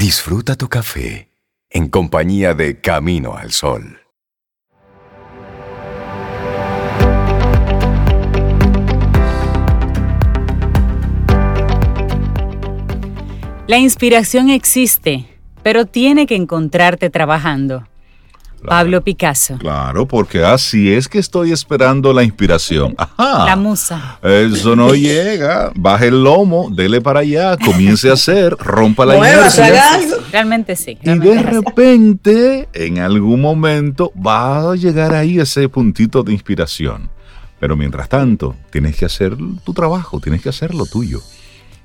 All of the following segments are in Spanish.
Disfruta tu café en compañía de Camino al Sol. La inspiración existe, pero tiene que encontrarte trabajando. Pablo Picasso. Claro, porque así es que estoy esperando la inspiración. Ajá. La musa. Eso no llega. Baje el lomo, dele para allá, comience a hacer, rompa la inercia. Realmente sí. y de repente, en algún momento, va a llegar ahí ese puntito de inspiración. Pero mientras tanto, tienes que hacer tu trabajo, tienes que hacer lo tuyo.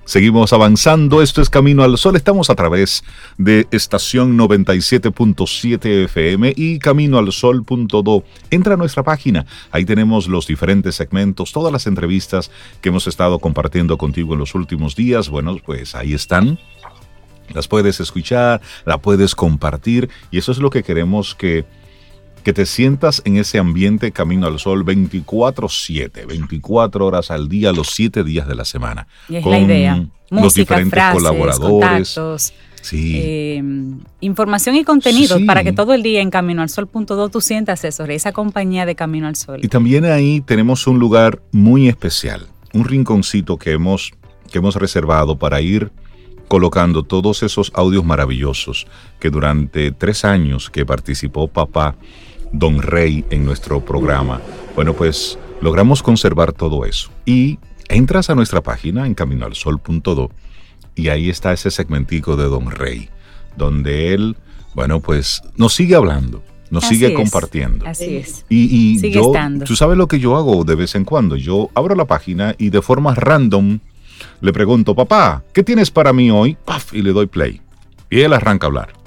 Seguimos avanzando, esto es Camino al Sol, estamos a través de estación 97.7 FM y caminoalsol.do. Entra a nuestra página, ahí tenemos los diferentes segmentos, todas las entrevistas que hemos estado compartiendo contigo en los últimos días, bueno, pues ahí están. Las puedes escuchar, la puedes compartir y eso es lo que queremos que que te sientas en ese ambiente Camino al Sol 24/7, 24 horas al día, los 7 días de la semana. Y es la idea. los diferentes colaboradores. Sí. Eh, información y contenido para que todo el día en Camino al Sol.do tú sientas eso, esa compañía de Camino al Sol. Y también ahí tenemos un lugar muy especial, un rinconcito que hemos, que hemos reservado para ir colocando todos esos audios maravillosos que durante tres años que participó papá Don Rey en nuestro programa. Bueno, pues logramos conservar todo eso. Y entras a nuestra página en caminoalsol.do y ahí está ese segmentico de Don Rey, donde él, bueno, pues nos sigue hablando, nos sigue compartiendo. Así es. Y, y yo, tú sabes lo que yo hago de vez en cuando. Yo abro la página y de forma random le pregunto, papá, ¿qué tienes para mí hoy? Y le doy play. Y él arranca a hablar.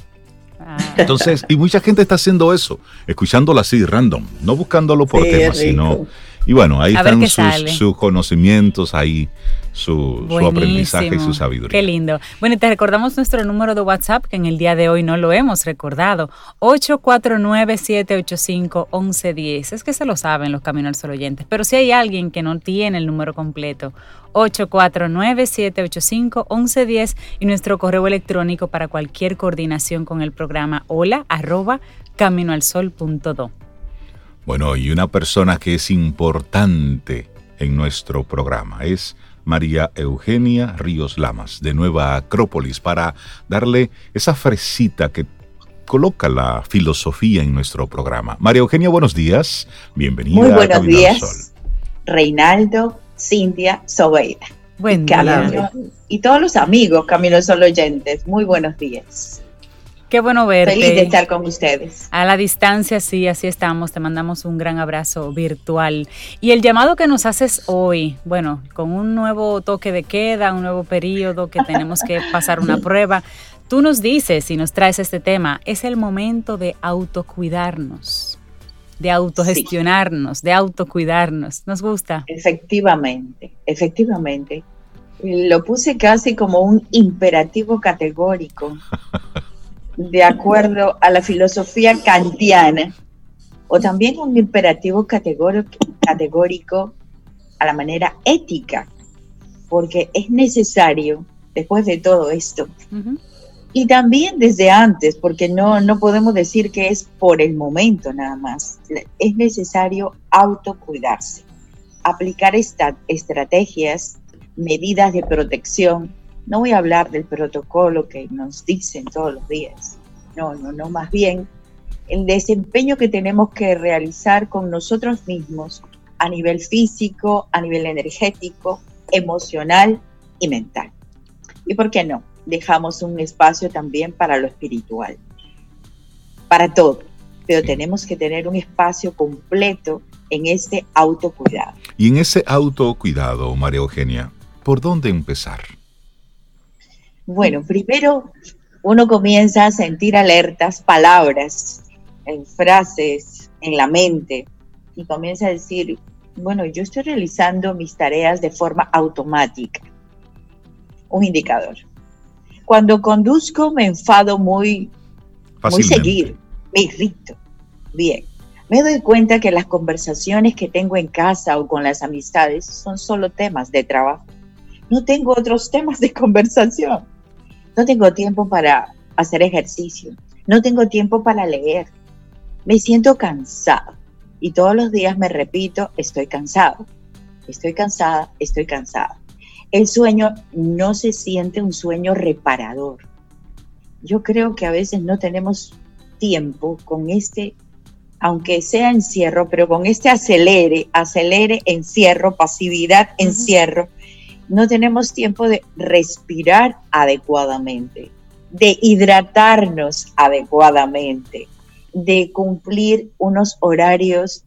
Entonces, y mucha gente está haciendo eso, escuchándolo así, random, no buscándolo por temas, sino... Y bueno, ahí están sus, conocimientos, ahí su, aprendizaje y su sabiduría. Qué lindo. Bueno, te recordamos nuestro número de WhatsApp, que en el día de hoy no lo hemos recordado, 849-785-1110. Es que se lo saben los Caminos al Sol oyentes, pero si hay alguien que no tiene el número completo, 849-785-1110 y nuestro correo electrónico para cualquier coordinación con el programa hola arroba caminoalsol.do. Bueno, y una persona que es importante en nuestro programa es María Eugenia Ríos Lamas, de Nueva Acrópolis, para darle esa fresita que coloca la filosofía en nuestro programa. María Eugenia, buenos días. Bienvenida. Muy buenos días. Reinaldo, Cintia Sobeida. Buen día. Y todos los amigos Camino Sol oyentes, muy buenos días. Qué bueno verte. Feliz de estar con ustedes. A la distancia, sí, así estamos. Te mandamos un gran abrazo virtual. Y el llamado que nos haces hoy, bueno, con un nuevo toque de queda, un nuevo periodo que tenemos que pasar una prueba, tú nos dices y nos traes este tema, es el momento de autocuidarnos de autogestionarnos, de autocuidarnos. ¿Nos gusta? Efectivamente, efectivamente. Lo puse casi como un imperativo categórico, de acuerdo a la filosofía kantiana, o también un imperativo categórico, a la manera ética, porque es necesario, después de todo esto, y también desde antes, porque no, no podemos decir que es por el momento nada más. Es necesario autocuidarse, aplicar estas estrategias, medidas de protección. No voy a hablar del protocolo que nos dicen todos los días. No, no, no, más bien el desempeño que tenemos que realizar con nosotros mismos a nivel físico, a nivel energético, emocional y mental. ¿Y por qué no? dejamos un espacio también para lo espiritual, para todo, pero tenemos que tener un espacio completo en este autocuidado. Y en ese autocuidado, María Eugenia, ¿por dónde empezar? Bueno, primero uno comienza a sentir alertas, palabras, en frases en la mente y comienza a decir, bueno, yo estoy realizando mis tareas de forma automática. Un indicador. Cuando conduzco me enfado muy, muy seguido, me irrito. Bien, me doy cuenta que las conversaciones que tengo en casa o con las amistades son solo temas de trabajo. No tengo otros temas de conversación. No tengo tiempo para hacer ejercicio, no tengo tiempo para leer, me siento cansado y todos los días me repito, estoy cansado, estoy cansada, estoy cansada. El sueño no se siente un sueño reparador. Yo creo que a veces no tenemos tiempo con este, aunque sea encierro, pero con este acelere, acelere, encierro, pasividad, encierro, no tenemos tiempo de respirar adecuadamente, de hidratarnos adecuadamente, de cumplir unos horarios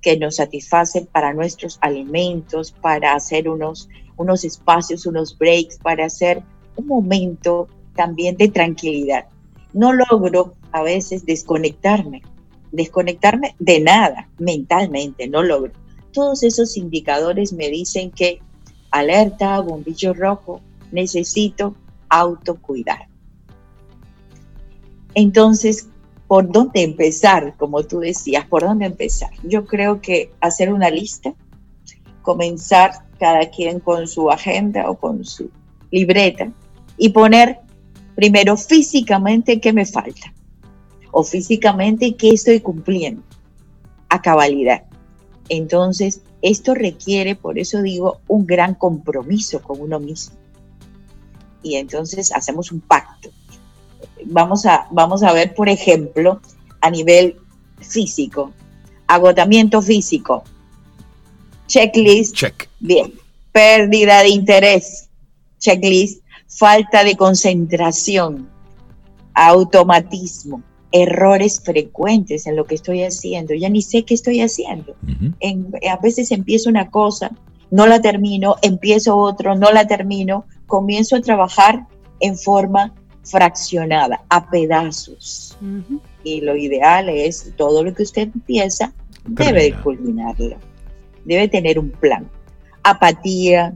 que nos satisfacen para nuestros alimentos, para hacer unos, unos espacios, unos breaks, para hacer un momento también de tranquilidad. No logro a veces desconectarme, desconectarme de nada mentalmente, no logro. Todos esos indicadores me dicen que alerta, bombillo rojo, necesito autocuidar. Entonces, ¿por dónde empezar? Como tú decías, ¿por dónde empezar? Yo creo que hacer una lista, comenzar cada quien con su agenda o con su libreta y poner primero físicamente qué me falta o físicamente qué estoy cumpliendo a cabalidad. Entonces, esto requiere, por eso digo, un gran compromiso con uno mismo. Y entonces hacemos un pacto. Vamos a, vamos a ver, por ejemplo, a nivel físico, agotamiento físico, checklist, Check. bien, pérdida de interés, checklist, falta de concentración, automatismo, errores frecuentes en lo que estoy haciendo. Ya ni sé qué estoy haciendo. En- a veces empiezo una cosa, no la termino, empiezo otro, no la termino, comienzo a trabajar en forma fraccionada, a pedazos. Y lo ideal es todo lo que usted empieza, debe culminarlo. Debe tener un plan. Apatía,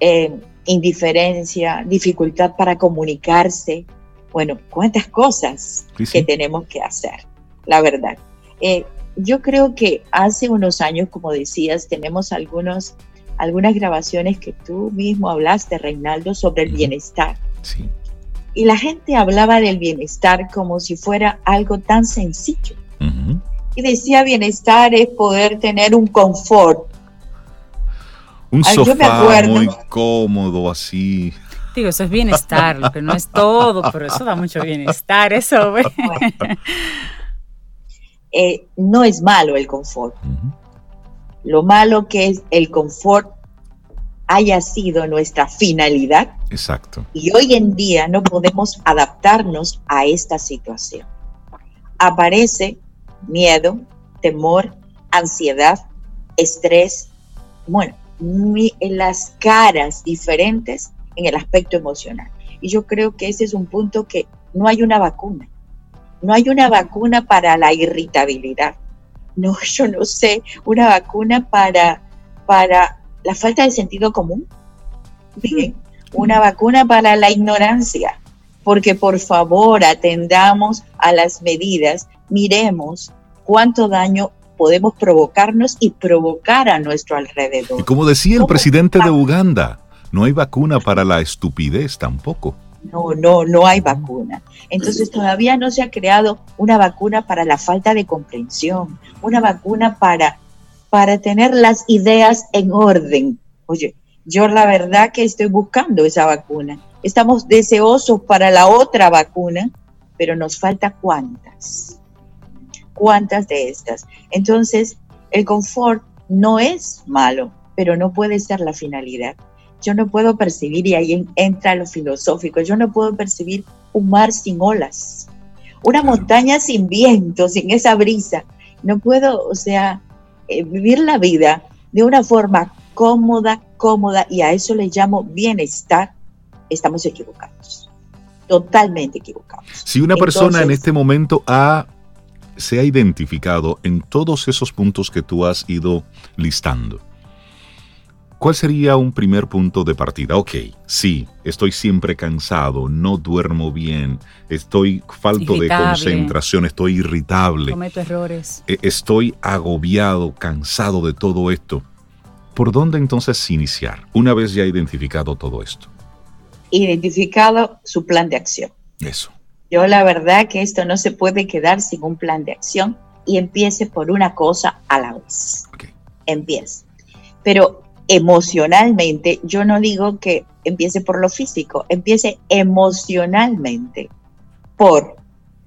eh, indiferencia, dificultad para comunicarse. Bueno, cuántas cosas Sí, sí. que tenemos que hacer, la verdad. Eh, yo creo que hace unos años, como decías, tenemos algunos, algunas grabaciones que tú mismo hablaste, Reinaldo, sobre el bienestar. Sí. Y la gente hablaba del bienestar como si fuera algo tan sencillo. Y decía bienestar es poder tener un confort. Un Ay, yo me sofá acuerdo. muy cómodo, así. Digo, eso es bienestar, lo que no es todo, pero eso da mucho bienestar, eso. Eh, no es malo el confort. Lo malo que es el confort haya sido nuestra finalidad Exacto. y hoy en día no podemos adaptarnos a esta situación. Aparece miedo, temor, ansiedad, estrés, bueno, mi- en las caras diferentes en el aspecto emocional. Y yo creo que ese es un punto que no hay una vacuna. No hay una vacuna para la irritabilidad. No, yo no sé, una vacuna para, para la falta de sentido común. Bien, una vacuna para la ignorancia. Porque por favor atendamos a las medidas, miremos cuánto daño podemos provocarnos y provocar a nuestro Y alrededor. como decía el presidente de Uganda, no hay vacuna para la estupidez tampoco. No, no, no hay vacuna. Entonces todavía no se ha creado una vacuna para la falta de comprensión, una vacuna para, para tener las ideas en orden. Oye, yo la verdad que estoy buscando esa vacuna. Estamos deseosos para la otra vacuna, pero nos falta cuántas. ¿Cuántas de estas? Entonces, el confort no es malo, pero no puede ser la finalidad yo no puedo percibir, y ahí en- entra lo filosófico, yo no puedo percibir un mar sin olas, una montaña sin viento, sin esa brisa. No puedo, o sea, eh, vivir la vida de una forma cómoda, cómoda, y a eso le llamo bienestar, estamos equivocados, totalmente equivocados. Si una persona en Entonces- este momento ha, se ha identificado en todos esos puntos que tú has ido listando, ¿cuál sería un primer punto de partida? Ok, sí, estoy siempre cansado, no duermo bien, estoy falto de Irritable. concentración, estoy irritable, Cometo errores. e- estoy agobiado, cansado de todo esto. ¿Por dónde entonces iniciar una vez ya identificado todo esto? Identificado su plan de acción. Eso. Yo la verdad que esto no se puede quedar sin un plan de acción y empiece por una cosa a la vez. Okay. Empiece. Pero emocionalmente, yo no digo que empiece por lo físico, empiece emocionalmente por,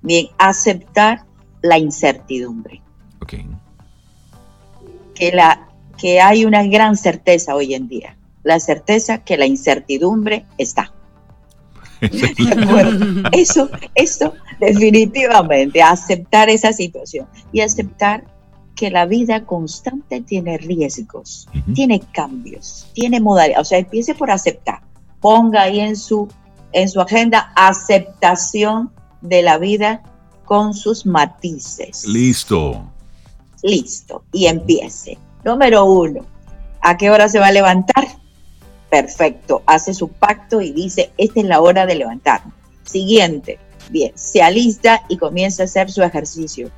bien, aceptar la incertidumbre. Okay. Que, la, que hay una gran certeza hoy en día, la certeza que la incertidumbre está. eso, eso definitivamente, aceptar esa situación y aceptar que la vida constante tiene riesgos, uh -huh. tiene cambios, tiene modalidad, o sea, empiece por aceptar, ponga ahí en su, en su agenda aceptación de la vida con sus matices. Listo. Listo, y empiece. Número uno, ¿a qué hora se va a levantar? Perfecto, hace su pacto y dice, esta es la hora de levantarme. Siguiente, bien, se alista y comienza a hacer su ejercicio.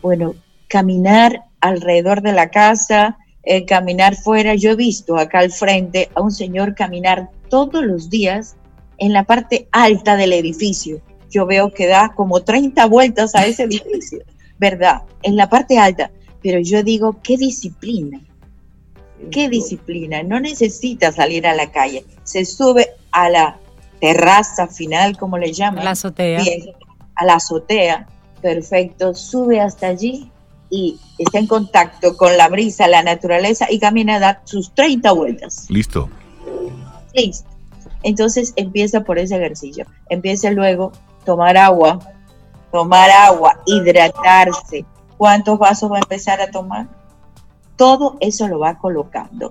Bueno, caminar alrededor de la casa, eh, caminar fuera. Yo he visto acá al frente a un señor caminar todos los días en la parte alta del edificio. Yo veo que da como 30 vueltas a ese edificio, ¿verdad? En la parte alta. Pero yo digo, qué disciplina, qué disciplina. No necesita salir a la calle. Se sube a la terraza final, como le llaman. La azotea. Bien, a la azotea. Perfecto. Sube hasta allí y está en contacto con la brisa, la naturaleza y camina a dar sus 30 vueltas. Listo. Listo. Entonces empieza por ese ejercicio. Empieza luego tomar agua, tomar agua, hidratarse. ¿Cuántos vasos va a empezar a tomar? Todo eso lo va colocando.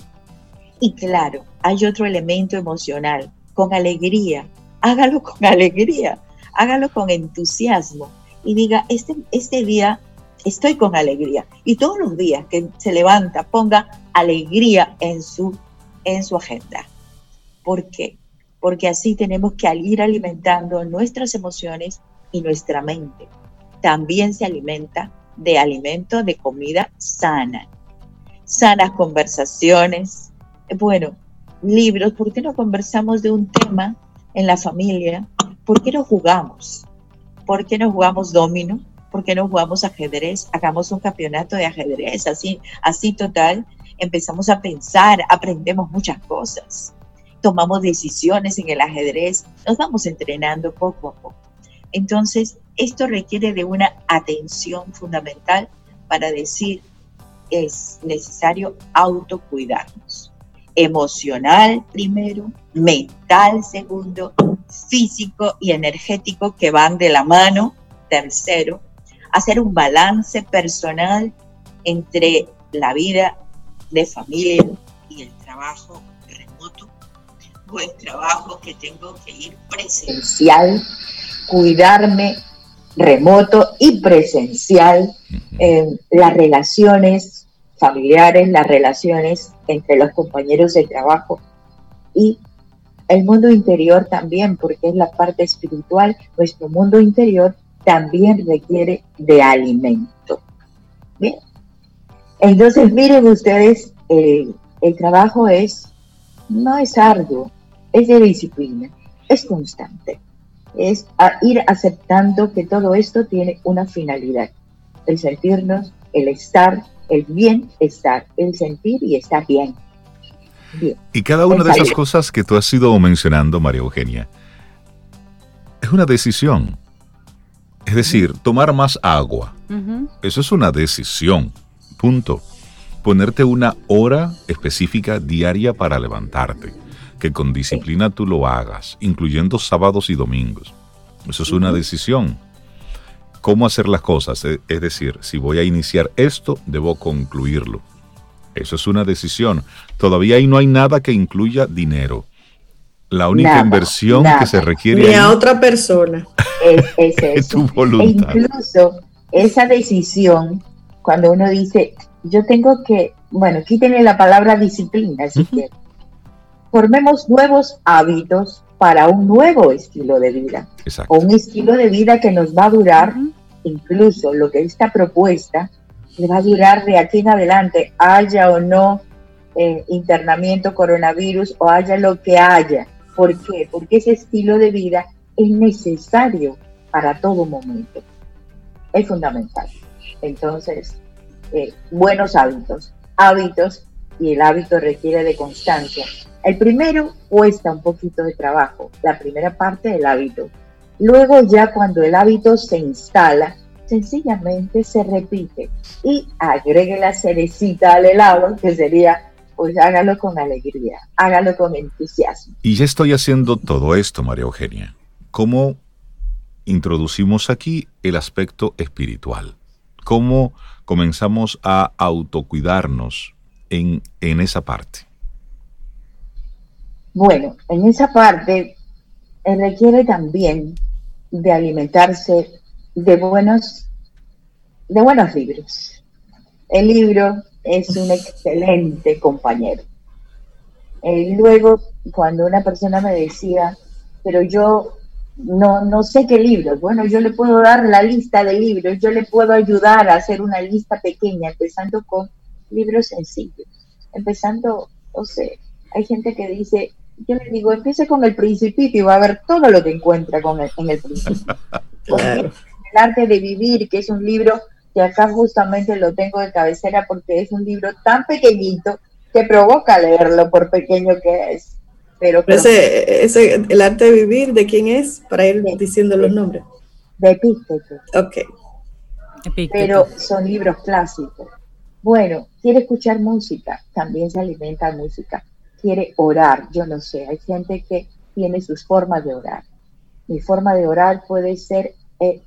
Y claro, hay otro elemento emocional, con alegría. Hágalo con alegría, hágalo con entusiasmo y diga, este, este día estoy con alegría. Y todos los días que se levanta, ponga alegría en su, en su agenda. ¿Por qué? Porque así tenemos que ir alimentando nuestras emociones y nuestra mente. También se alimenta de alimento, de comida sana. Sanas conversaciones. Bueno, libros. ¿Por qué no conversamos de un tema en la familia? ¿Por qué no jugamos? ¿Por qué no jugamos domino? ¿Por qué no jugamos ajedrez? Hagamos un campeonato de ajedrez, así, así total. Empezamos a pensar, aprendemos muchas cosas, tomamos decisiones en el ajedrez, nos vamos entrenando poco a poco. Entonces, esto requiere de una atención fundamental para decir, es necesario autocuidarnos. Emocional primero, mental segundo, físico y energético que van de la mano tercero, hacer un balance personal entre la vida de familia y el trabajo remoto o el trabajo que tengo que ir presencial, cuidarme remoto y presencial, eh, las relaciones familiares, las relaciones entre los compañeros de trabajo y el mundo interior también, porque es la parte espiritual, nuestro mundo interior también requiere de alimento. Bien. Entonces, miren ustedes, el, el trabajo es, no es arduo, es de disciplina, es constante, es a ir aceptando que todo esto tiene una finalidad, el sentirnos, el estar, el bienestar, el sentir y estar bien. bien. Y cada una de esas cosas que tú has ido mencionando, María Eugenia, es una decisión. Es decir, tomar más agua. Uh -huh. Eso es una decisión. Punto. Ponerte una hora específica diaria para levantarte. Que con disciplina tú lo hagas, incluyendo sábados y domingos. Eso es una decisión. ¿Cómo hacer las cosas? Es decir, si voy a iniciar esto, debo concluirlo. Eso es una decisión. Todavía ahí no hay nada que incluya dinero. La única nada, inversión nada. que se requiere. Ni a otra persona. Es, es eso. tu voluntad. E incluso esa decisión, cuando uno dice, yo tengo que, bueno, quítenle la palabra disciplina, si uh -huh. quieren. Formemos nuevos hábitos para un nuevo estilo de vida. Exacto. O un estilo de vida que nos va a durar, incluso lo que esta propuesta le va a durar de aquí en adelante, haya o no eh, internamiento coronavirus o haya lo que haya. ¿Por qué? Porque ese estilo de vida es necesario para todo momento. Es fundamental. Entonces, eh, buenos hábitos, hábitos y el hábito requiere de constancia. El primero cuesta un poquito de trabajo, la primera parte del hábito. Luego ya cuando el hábito se instala, sencillamente se repite y agregue la cerecita al helado, que sería pues hágalo con alegría, hágalo con entusiasmo. Y ya estoy haciendo todo esto, María Eugenia. ¿Cómo introducimos aquí el aspecto espiritual? ¿Cómo comenzamos a autocuidarnos en, en esa parte? Bueno, en esa parte eh, requiere también de alimentarse de buenos, de buenos libros. El libro es un excelente compañero. Y luego, cuando una persona me decía, pero yo no, no sé qué libros, bueno, yo le puedo dar la lista de libros, yo le puedo ayudar a hacer una lista pequeña, empezando con libros sencillos, empezando, o sea, hay gente que dice, yo le digo, empiece con el principito y va a ver todo lo que encuentra con en el principio. El arte de vivir, que es un libro que acá justamente lo tengo de cabecera porque es un libro tan pequeñito que provoca leerlo por pequeño que es. Pero, ese, ese, el arte de vivir, ¿de quién es? Para ir diciendo los nombres. De Epícteto. Ok. Pero son libros clásicos. Bueno, quiere escuchar música, también se alimenta de música. Quiere orar, yo no sé, hay gente que tiene sus formas de orar. Mi forma de orar puede ser eh,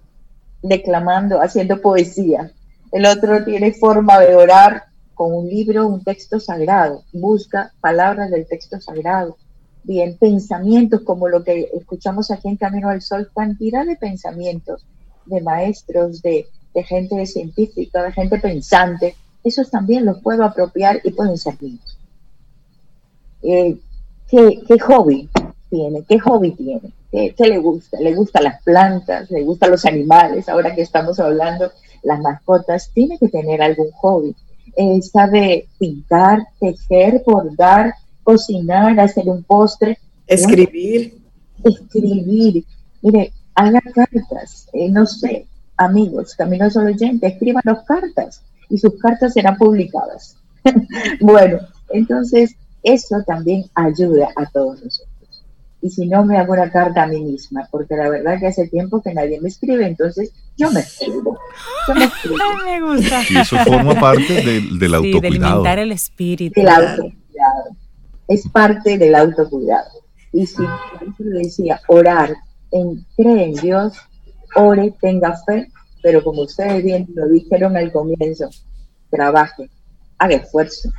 declamando, haciendo poesía. El otro tiene forma de orar con un libro, un texto sagrado. Busca palabras del texto sagrado. Bien, pensamientos como lo que escuchamos aquí en Camino al Sol, cantidad de pensamientos de maestros, de, gente científica, de gente pensante. Esos también los puedo apropiar y pueden ser míos. Eh, ¿qué, ¿Qué hobby tiene? ¿Qué hobby tiene? ¿Qué, le gusta? ¿Le gustan las plantas? ¿Le gustan los animales? Ahora que estamos hablando, las mascotas, tiene que tener algún hobby. Eh, sabe pintar, tejer, bordar, cocinar, hacer un postre. Escribir. escribir. Mire, haga cartas, eh, no sé, amigos, caminos oyentes, escriban las cartas y sus cartas serán publicadas. bueno, entonces eso también ayuda a todos nosotros y si no me hago una carta a mí misma, porque la verdad que hace tiempo que nadie me escribe, entonces yo me escribo. Yo me, escribo. me gusta. Y eso forma parte del, del autocuidado. Sí, de alimentar el espíritu. Del autocuidado. Es parte del autocuidado. Y si, le decía, orar, en, cree en Dios, ore, tenga fe, pero como ustedes bien lo dijeron al comienzo, trabaje, haga esfuerzo,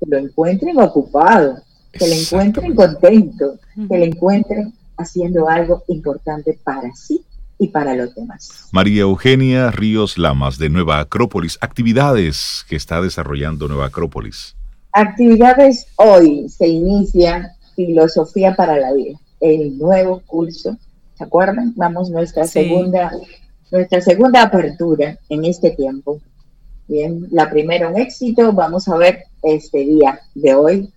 que lo encuentren ocupado, que le encuentren contento, que le encuentren haciendo algo importante para sí y para los demás. María Eugenia Ríos Lamas de Nueva Acrópolis, actividades que está desarrollando Nueva Acrópolis. Actividades hoy se inicia Filosofía para la Vida, el nuevo curso. ¿Se acuerdan? Vamos nuestra segunda nuestra segunda apertura en este tiempo. Bien, la primera un éxito, vamos a ver este día de hoy,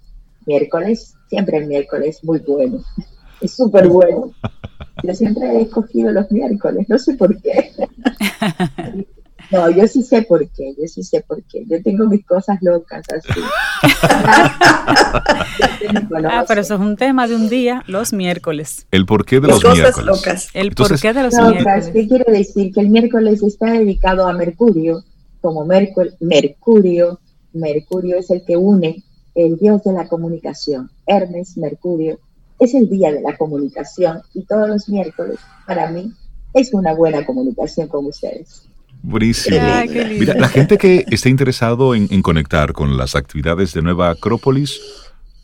miércoles, siempre el miércoles, muy bueno, es súper bueno. Yo siempre he escogido los miércoles, no sé por qué. No, yo sí sé por qué, yo sí sé por qué. Yo tengo mis cosas locas así. ah, pero eso es un tema de un día, los miércoles. El porqué de los cosas miércoles. Locas. El porqué de los locas, miércoles. ¿Qué quiere decir? Que el miércoles está dedicado a Mercurio, como Mercurio, Mercurio, Mercurio es el que une el dios de la comunicación, Hermes, Mercurio, es el día de la comunicación y todos los miércoles para mí es una buena comunicación con ustedes. Buenísimo. Lindo. Mira, la gente que está interesado en, en conectar con las actividades de Nueva Acrópolis,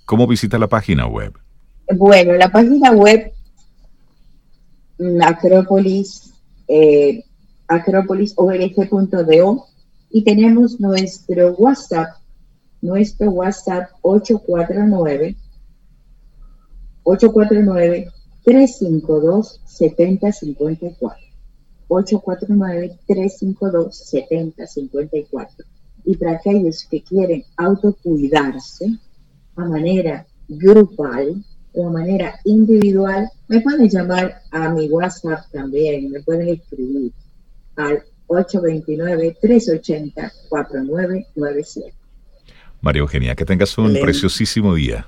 ¿cómo visita la página web? Bueno, la página web mm, Acrópolis, eh, acrópolisorg.do y tenemos nuestro WhatsApp nuestro WhatsApp 849 849 352 7054 849 352 7054 y para aquellos que quieren autocuidarse a manera grupal de manera individual, me pueden llamar a mi WhatsApp también, me pueden escribir al 829-380-4997. María Eugenia, que tengas un preciosísimo día.